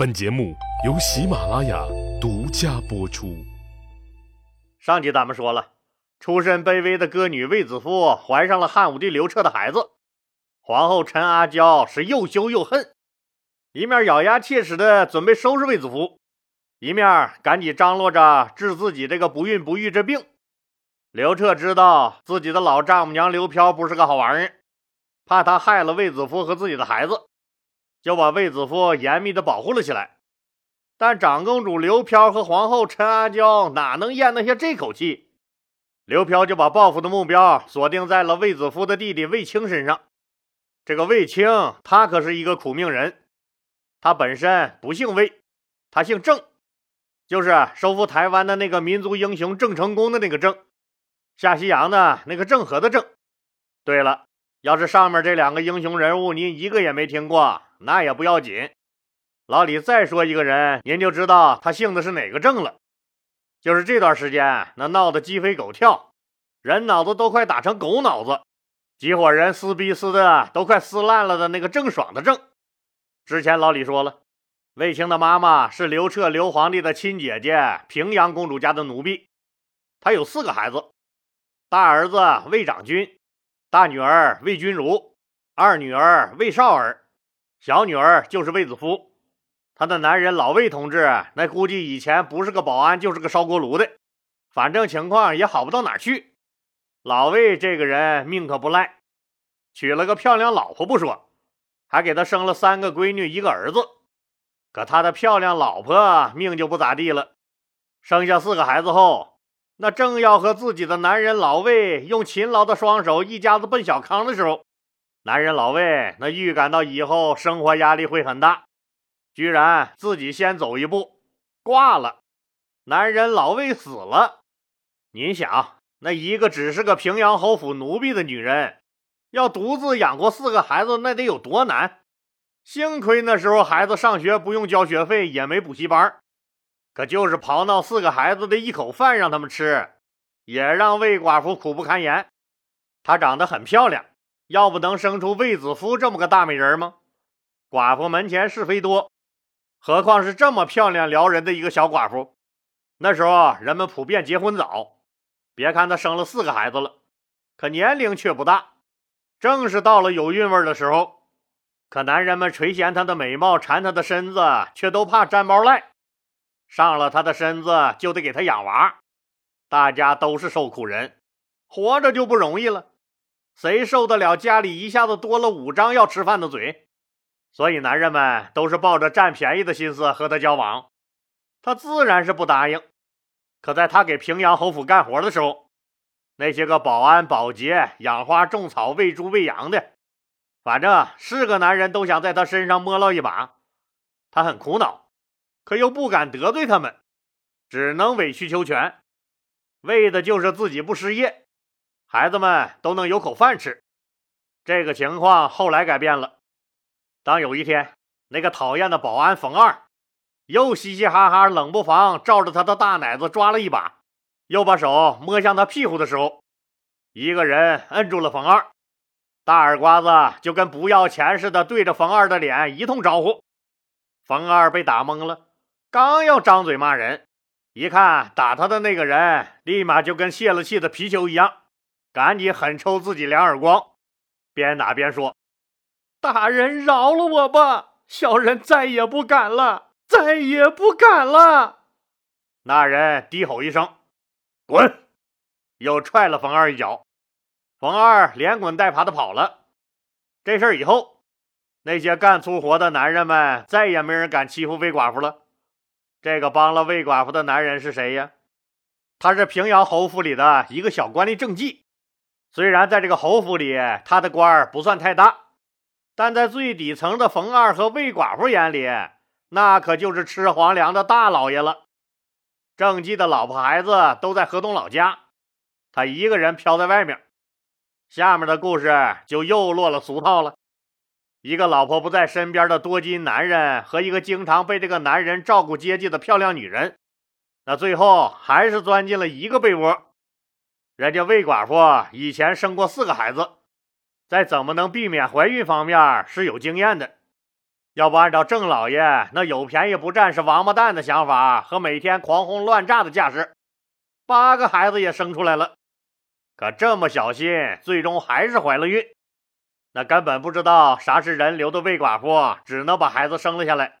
本节目由喜马拉雅独家播出。上集咱们说了，出身卑微的歌女卫子夫怀上了汉武帝刘彻的孩子，皇后陈阿娇是又羞又恨，一面咬牙切齿的准备收拾卫子夫，一面赶紧张罗着治自己这个不孕不育这病。刘彻知道自己的老丈母娘刘飘不是个好玩意儿，怕她害了卫子夫和自己的孩子。就把卫子夫严密的保护了起来，但长公主刘飘和皇后陈阿娇哪能咽得下这口气？刘飘就把报复的目标锁定在了卫子夫的弟弟卫青身上。这个卫青，他可是一个苦命人，他本身不姓卫，他姓郑，就是收复台湾的那个民族英雄郑成功的那个郑，下西洋的那个郑和的郑。对了，要是上面这两个英雄人物您一个也没听过。那也不要紧，老李再说一个人，您就知道他姓的是哪个郑了。就是这段时间那闹得鸡飞狗跳，人脑子都快打成狗脑子，几伙人撕逼撕的都快撕烂了的那个郑爽的郑。之前老李说了，卫青的妈妈是刘彻刘皇帝的亲姐姐平阳公主家的奴婢，她有四个孩子，大儿子卫长君，大女儿卫君如，二女儿卫少儿。小女儿就是卫子夫，她的男人老卫同志，那估计以前不是个保安，就是个烧锅炉的，反正情况也好不到哪去。老卫这个人命可不赖，娶了个漂亮老婆不说，还给他生了三个闺女一个儿子。可他的漂亮老婆命就不咋地了，生下四个孩子后，那正要和自己的男人老卫用勤劳的双手一家子奔小康的时候。男人老魏那预感到以后生活压力会很大，居然自己先走一步挂了。男人老魏死了，您想，那一个只是个平阳侯府奴婢的女人，要独自养活四个孩子，那得有多难？幸亏那时候孩子上学不用交学费，也没补习班，可就是刨闹四个孩子的一口饭让他们吃，也让魏寡妇苦不堪言。她长得很漂亮。要不能生出卫子夫这么个大美人吗？寡妇门前是非多，何况是这么漂亮撩人的一个小寡妇。那时候人们普遍结婚早，别看她生了四个孩子了，可年龄却不大，正是到了有韵味的时候。可男人们垂涎她的美貌，馋她的身子，却都怕沾包赖，上了她的身子就得给她养娃。大家都是受苦人，活着就不容易了。谁受得了家里一下子多了五张要吃饭的嘴？所以男人们都是抱着占便宜的心思和他交往，他自然是不答应。可在他给平阳侯府干活的时候，那些个保安、保洁、养花、种草、喂猪、喂羊的，反正是个男人都想在他身上摸捞一把。他很苦恼，可又不敢得罪他们，只能委曲求全，为的就是自己不失业。孩子们都能有口饭吃，这个情况后来改变了。当有一天，那个讨厌的保安冯二又嘻嘻哈哈、冷不防照着他的大奶子抓了一把，又把手摸向他屁股的时候，一个人摁住了冯二，大耳刮子就跟不要钱似的对着冯二的脸一通招呼。冯二被打懵了，刚要张嘴骂人，一看打他的那个人立马就跟泄了气的皮球一样。赶紧狠抽自己两耳光，边打边说：“大人饶了我吧，小人再也不敢了，再也不敢了。”那人低吼一声：“滚！”又踹了冯二一脚，冯二连滚带爬的跑了。这事儿以后，那些干粗活的男人们再也没人敢欺负魏寡妇了。这个帮了魏寡妇的男人是谁呀？他是平阳侯府里的一个小官吏郑季。虽然在这个侯府里，他的官儿不算太大，但在最底层的冯二和魏寡妇眼里，那可就是吃皇粮的大老爷了。郑季的老婆孩子都在河东老家，他一个人飘在外面。下面的故事就又落了俗套了：一个老婆不在身边的多金男人和一个经常被这个男人照顾接济的漂亮女人，那最后还是钻进了一个被窝。人家魏寡妇以前生过四个孩子，在怎么能避免怀孕方面是有经验的。要不按照郑老爷那有便宜不占是王八蛋的想法和每天狂轰乱炸的架势，八个孩子也生出来了。可这么小心，最终还是怀了孕。那根本不知道啥是人流的魏寡妇，只能把孩子生了下来。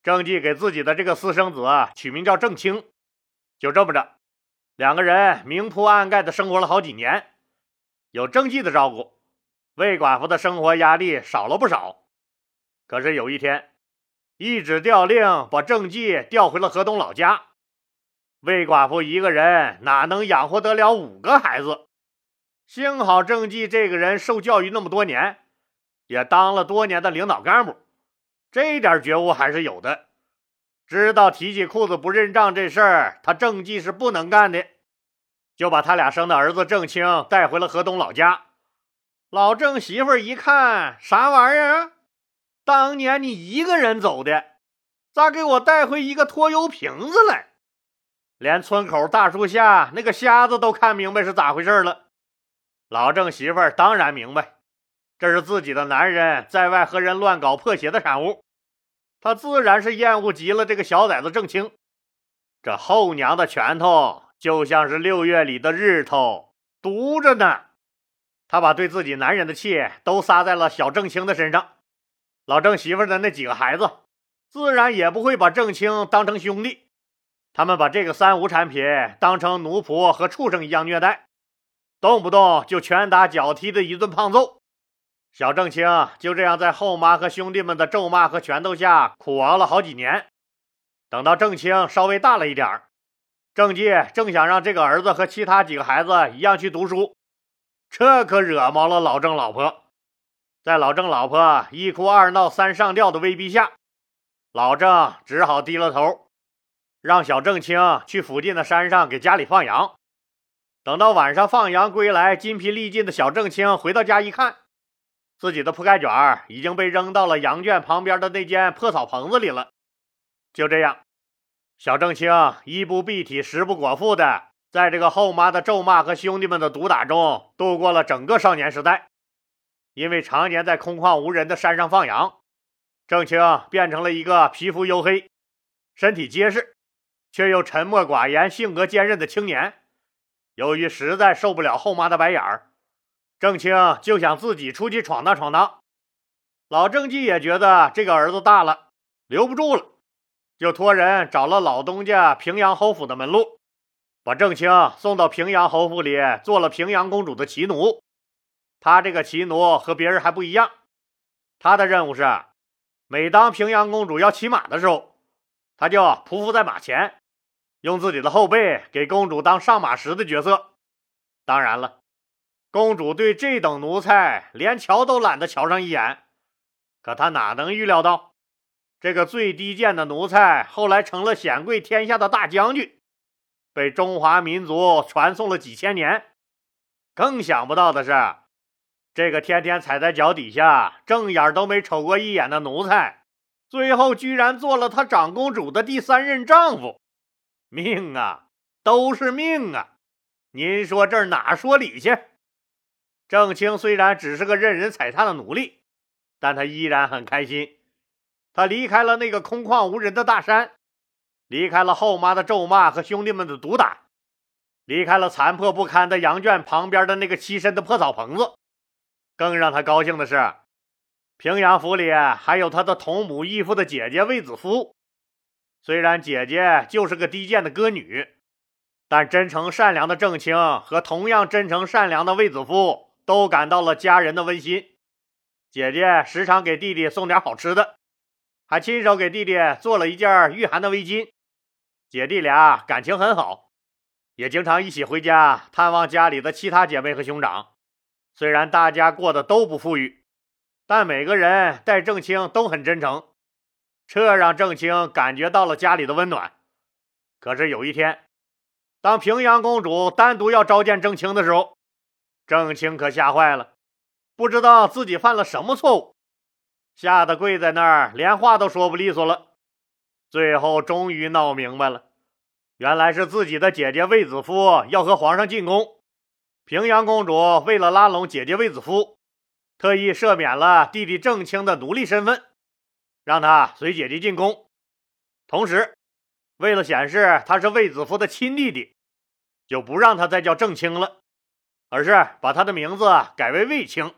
郑继给自己的这个私生子取名叫郑清。就这么着，两个人明铺暗盖的生活了好几年，有郑继的照顾，魏寡妇的生活压力少了不少。可是有一天，一纸调令把郑继调回了河东老家。魏寡妇一个人哪能养活得了五个孩子？幸好郑继这个人受教育那么多年，也当了多年的领导干部，这点觉悟还是有的。知道提起裤子不认账这事儿，他郑继是不能干的，就把他俩生的儿子郑清带回了河东老家。老郑媳妇一看，啥玩意儿？当年你一个人走的，咋给我带回一个拖油瓶子来？连村口大树下那个瞎子都看明白是咋回事了。老郑媳妇当然明白，这是自己的男人在外和人乱搞破鞋的产物，他自然是厌恶极了这个小崽子郑清。这后娘的拳头就像是六月里的日头，毒着呢。他把对自己男人的气都撒在了小郑清的身上。老郑媳妇的那几个孩子，自然也不会把郑清当成兄弟，他们把这个三无产品当成奴仆和畜生一样虐待，动不动就拳打脚踢的一顿胖揍。小郑清就这样在后妈和兄弟们的咒骂和拳头下苦熬了好几年。等到郑清稍微大了一点郑继正想让这个儿子和其他几个孩子一样去读书，这可惹毛了老郑老婆。在老郑老婆一哭二闹三上吊的威逼下，老郑只好低了头，让小郑清去附近的山上给家里放羊。等到晚上放羊归来，筋疲力尽的小郑清回到家一看，自己的铺盖卷已经被扔到了羊圈旁边的那间破草棚子里了。就这样，小郑清衣不蔽体、食不果腹的，在这个后妈的咒骂和兄弟们的毒打中度过了整个少年时代。因为常年在空旷无人的山上放羊，郑清变成了一个皮肤黝黑、身体结实，却又沉默寡言、性格坚韧的青年。由于实在受不了后妈的白眼儿，郑清就想自己出去闯荡闯荡。老郑记也觉得这个儿子大了，留不住了，就托人找了老东家平阳侯府的门路，把郑清送到平阳侯府里，做了平阳公主的骑奴。他这个骑奴和别人还不一样，他的任务是，每当平阳公主要骑马的时候，他就匍匐在马前，用自己的后背给公主当上马石的角色。当然了，公主对这等奴才连瞧都懒得瞧上一眼。可她哪能预料到，这个最低贱的奴才后来成了显贵天下的大将军，被中华民族传颂了几千年。更想不到的是。这个天天踩在脚底下、正眼都没瞅过一眼的奴才，最后居然做了她长公主的第三任丈夫。命啊，都是命啊！您说这哪说理去？郑清虽然只是个任人踩踏的奴隶，但他依然很开心。他离开了那个空旷无人的大山，离开了后妈的咒骂和兄弟们的毒打，离开了残破不堪的羊圈旁边的那个栖身的破草棚子。更让他高兴的是，平阳府里还有他的同母异父的姐姐卫子夫。虽然姐姐就是个低贱的歌女，但真诚善良的郑清和同样真诚善良的卫子夫都感到了家人的温馨。姐姐时常给弟弟送点好吃的，还亲手给弟弟做了一件御寒的围巾。姐弟俩感情很好，也经常一起回家探望家里的其他姐妹和兄长。虽然大家过得都不富裕，但每个人待郑清都很真诚，这让郑清感觉到了家里的温暖。可是有一天，当平阳公主单独要召见郑清的时候，郑清可吓坏了，不知道自己犯了什么错误，吓得跪在那儿，连话都说不利索了。最后终于闹明白了，原来是自己的姐姐卫子夫要和皇上进宫。平阳公主为了拉拢姐姐卫子夫，特意赦免了弟弟郑清的奴隶身份，让他随姐姐进宫。同时，为了显示他是卫子夫的亲弟弟，就不让他再叫郑清了，而是把他的名字改为卫青。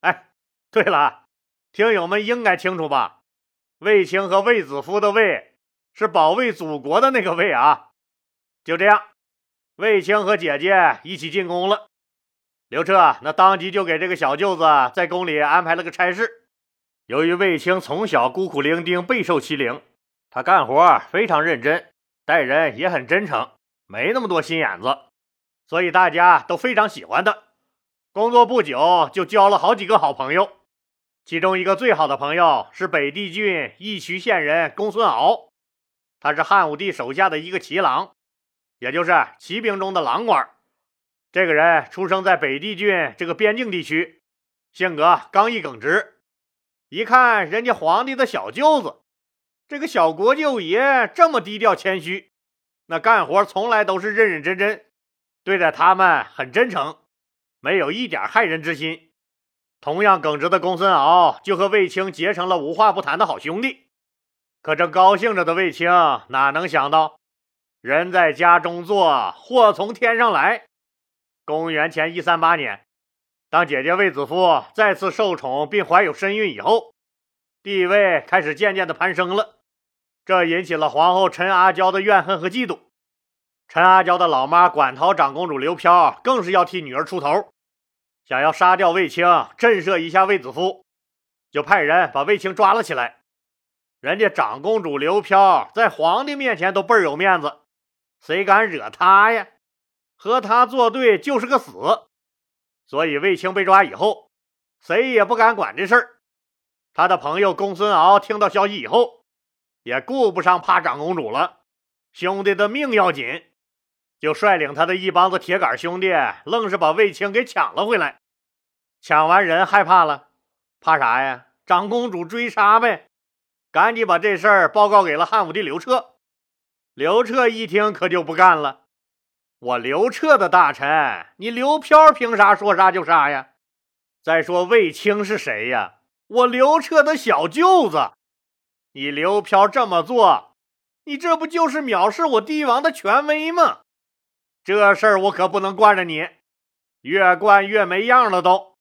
哎，对了，听友们应该清楚吧？卫青和卫子夫的卫是保卫祖国的那个卫啊。就这样，卫青和姐姐一起进宫了。刘彻那当即就给这个小舅子在宫里安排了个差事。由于卫青从小孤苦伶仃，备受欺凌，他干活非常认真，待人也很真诚，没那么多心眼子，所以大家都非常喜欢他。工作不久就交了好几个好朋友，其中一个最好的朋友是北地郡义渠县人公孙敖，他是汉武帝手下的一个骑郎，也就是骑兵中的郎官。这个人出生在北地郡这个边境地区，性格刚毅耿直。一看人家皇帝的小舅子，这个小国舅爷这么低调谦虚，那干活从来都是认认真真，对待他们很真诚，没有一点害人之心。同样耿直的公孙敖就和卫青结成了无话不谈的好兄弟。可正高兴着的卫青哪能想到，人在家中坐，祸从天上来。公元前一三八年，当姐姐卫子夫再次受宠并怀有身孕以后，地位开始渐渐的攀升了。这引起了皇后陈阿娇的怨恨和嫉妒。陈阿娇的老妈馆陶长公主刘飘更是要替女儿出头，想要杀掉卫青，震慑一下卫子夫，就派人把卫青抓了起来。人家长公主刘飘在皇帝面前都倍儿有面子，谁敢惹她呀？和他作对就是个死，所以卫青被抓以后，谁也不敢管这事儿。他的朋友公孙敖听到消息以后，也顾不上怕长公主了，兄弟的命要紧，就率领他的一帮子铁杆兄弟，愣是把卫青给抢了回来。抢完人害怕了，怕啥呀？长公主追杀呗，赶紧把这事儿报告给了汉武帝刘彻。刘彻一听可就不干了。我刘彻的大臣，你刘飘凭啥说杀就杀呀？再说卫青是谁呀？我刘彻的小舅子，你刘飘这么做，你这不就是藐视我帝王的权威吗？这事儿我可不能惯着你，越惯越没样了，都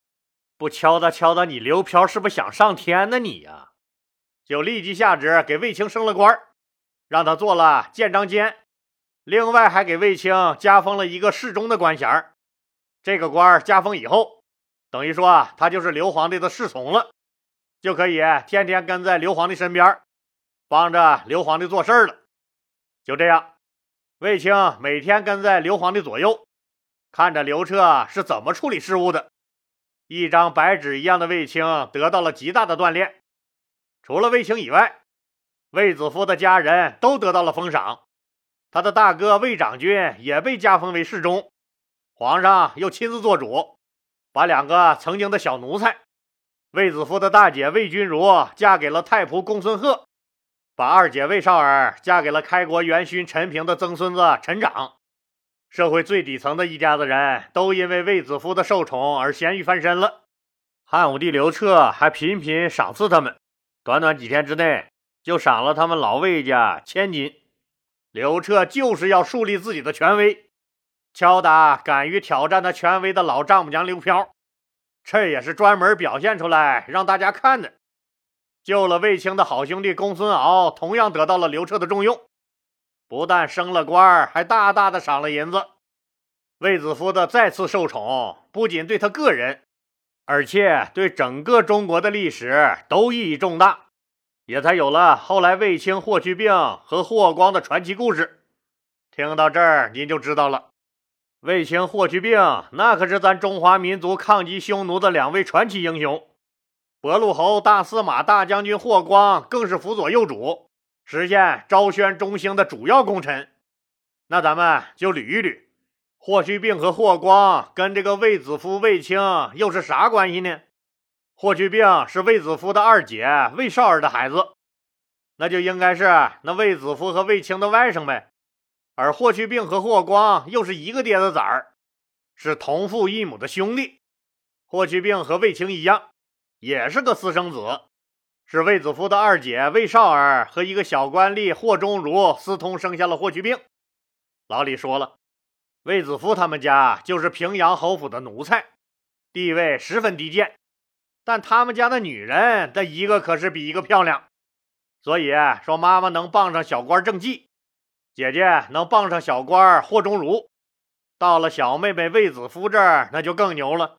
不敲打敲打你刘飘，是不是想上天呢？你呀，就立即下旨给卫青升了官，让他做了建章监。另外还给卫青加封了一个侍中的官衔这个官加封以后，等于说他就是刘皇帝的侍从了，就可以天天跟在刘皇帝身边，帮着刘皇帝做事了。就这样，卫青每天跟在刘皇帝左右，看着刘彻是怎么处理事务的。一张白纸一样的卫青得到了极大的锻炼。除了卫青以外，卫子夫的家人都得到了封赏。他的大哥卫长君也被加封为侍中，皇上又亲自做主，把两个曾经的小奴才，卫子夫的大姐卫君如嫁给了太仆公孙贺，把二姐魏少儿嫁给了开国元勋陈平的曾孙子陈长。社会最底层的一家子人都因为卫子夫的受宠而咸鱼翻身了。汉武帝刘彻还频频赏赐他们，短短几天之内就赏了他们老魏家千金。刘彻就是要树立自己的权威，敲打敢于挑战他权威的老丈母娘刘飘，这也是专门表现出来让大家看的。救了卫青的好兄弟公孙敖，同样得到了刘彻的重用，不但升了官，还大大的赏了银子。卫子夫的再次受宠，不仅对他个人，而且对整个中国的历史都意义重大。也才有了后来卫青、霍去病和霍光的传奇故事。听到这儿，您就知道了，卫青、霍去病那可是咱中华民族抗击匈奴的两位传奇英雄。博陆侯大司马大将军霍光更是辅佐幼主，实现昭宣中兴的主要功臣。那咱们就捋一捋，霍去病和霍光跟这个卫子夫、卫青又是啥关系呢？霍去病是卫子夫的二姐卫少儿的孩子，那就应该是那卫子夫和卫青的外甥呗。而霍去病和霍光又是一个爹的崽儿，是同父异母的兄弟。霍去病和卫青一样，也是个私生子，是卫子夫的二姐卫少儿和一个小官吏霍中儒私通生下了霍去病。老李说了，卫子夫他们家就是平阳侯府的奴才，地位十分低贱，但他们家的女人，那一个可是比一个漂亮。所以说，妈妈能傍上小官郑继，姐姐能傍上小官霍中儒，到了小妹妹卫子夫这儿，那就更牛了，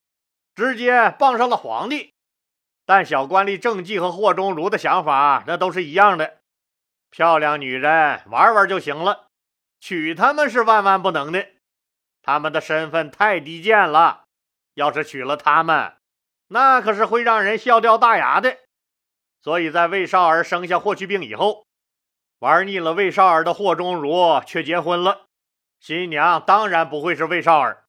直接傍上了皇帝。但小官吏郑继和霍中儒的想法，那都是一样的，漂亮女人玩玩就行了，娶她们是万万不能的，他们的身份太低贱了，要是娶了她们，那可是会让人笑掉大牙的。所以在魏少儿生下霍去病以后，玩腻了魏少儿的霍中儒却结婚了。新娘当然不会是魏少儿。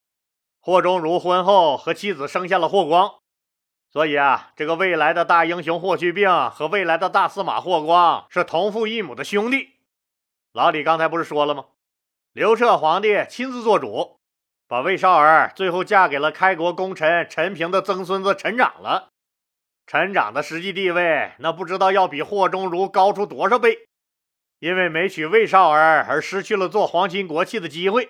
霍中儒婚后和妻子生下了霍光，所以啊，这个未来的大英雄霍去病和未来的大司马霍光是同父异母的兄弟。老李刚才不是说了吗？刘彻皇帝亲自做主，把魏少儿最后嫁给了开国功臣陈平的曾孙子陈长了。陈长的实际地位，那不知道要比霍中儒高出多少倍。因为没娶魏少儿而失去了做皇亲国戚的机会，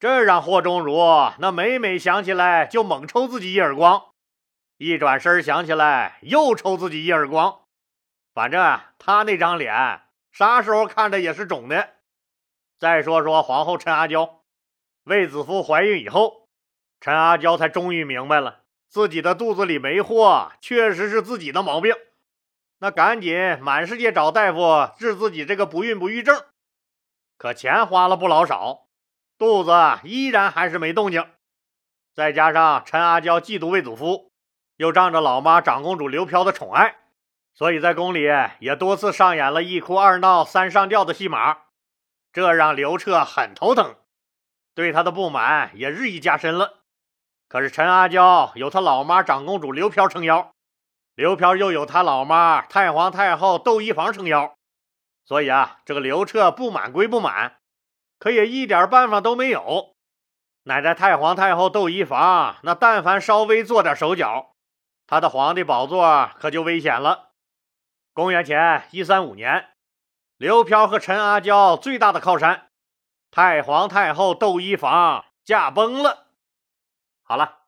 这让霍中儒那每每想起来就猛抽自己一耳光，一转身想起来又抽自己一耳光。反正啊他那张脸啥时候看着也是肿的。再说说皇后陈阿娇，卫子夫怀孕以后，陈阿娇才终于明白了。自己的肚子里没货，确实是自己的毛病。那赶紧满世界找大夫治自己这个不孕不育症。可钱花了不老少，肚子依然还是没动静。再加上陈阿娇嫉妒卫子夫，又仗着老妈长公主刘飘的宠爱，所以在宫里也多次上演了一哭二闹三上吊的戏码。这让刘彻很头疼，对他的不满也日益加深了。可是陈阿娇有她老妈长公主刘飘撑腰，刘飘又有他老妈太皇太后窦漪房撑腰，所以啊，这个刘彻不满归不满，可也一点办法都没有。乃在太皇太后窦漪房那但凡稍微做点手脚，他的皇帝宝座可就危险了。公元前一三五年，刘飘和陈阿娇最大的靠山太皇太后窦漪房驾崩了。好了，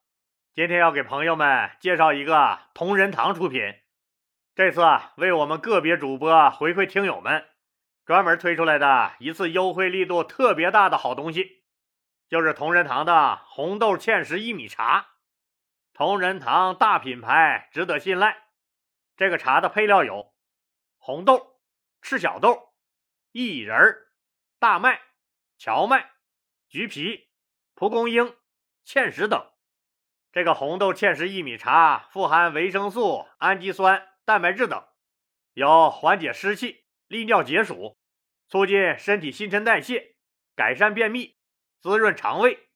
今天要给朋友们介绍一个同仁堂出品，这次为我们个别主播回馈听友们专门推出来的一次优惠力度特别大的好东西，就是同仁堂的红豆芡实薏米茶。同仁堂大品牌，值得信赖。这个茶的配料有红豆、赤小豆、薏仁、大麦、荞麦、橘皮、蒲公英。芡实等，这个红豆芡实薏米茶富含维生素、氨基酸、蛋白质等，有缓解湿气、利尿解暑、促进身体新陈代谢、改善便秘、滋润肠胃、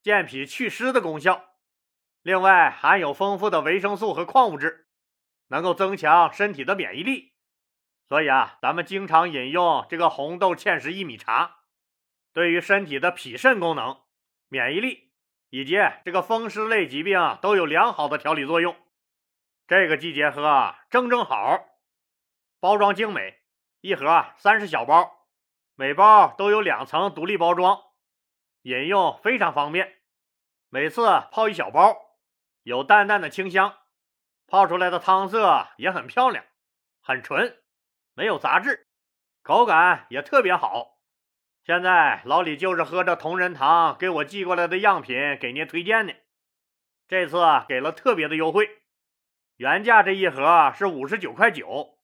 健脾祛湿的功效。另外含有丰富的维生素和矿物质，能够增强身体的免疫力。所以啊，咱们经常饮用这个红豆芡实薏米茶，对于身体的脾肾功能、免疫力。以及这个风湿类疾病都有良好的调理作用，这个季节喝正正好。包装精美，一盒三十小包，每包都有两层独立包装，饮用非常方便。每次泡一小包，有淡淡的清香，泡出来的汤色也很漂亮，很纯，没有杂质，口感也特别好。现在老李就是喝着同仁堂给我寄过来的样品给您推荐的，这次给了特别的优惠，原价这一盒是五十九块九，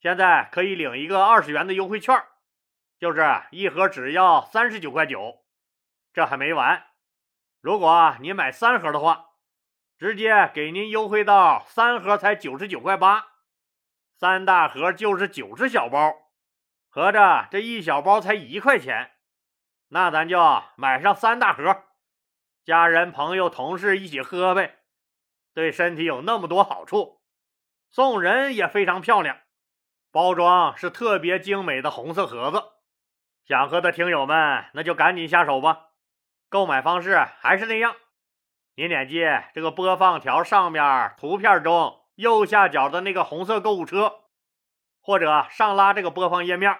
现在可以领一个二十元的优惠券，就是一盒只要三十九块九。这还没完，如果你买三盒的话，直接给您优惠到三盒才九十九块八，三大盒就是九十小包。合着这一小包才一块钱，那咱就买上三大盒，家人、朋友、同事一起喝呗，对身体有那么多好处。送人也非常漂亮，包装是特别精美的红色盒子。想喝的听友们，那就赶紧下手吧。购买方式还是那样，您点击这个播放条上面图片中右下角的那个红色购物车。或者上拉这个播放页面，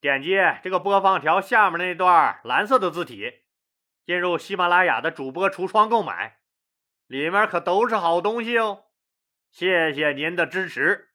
点击这个播放条下面那段蓝色的字体，进入喜马拉雅的主播橱窗购买，里面可都是好东西哦！谢谢您的支持。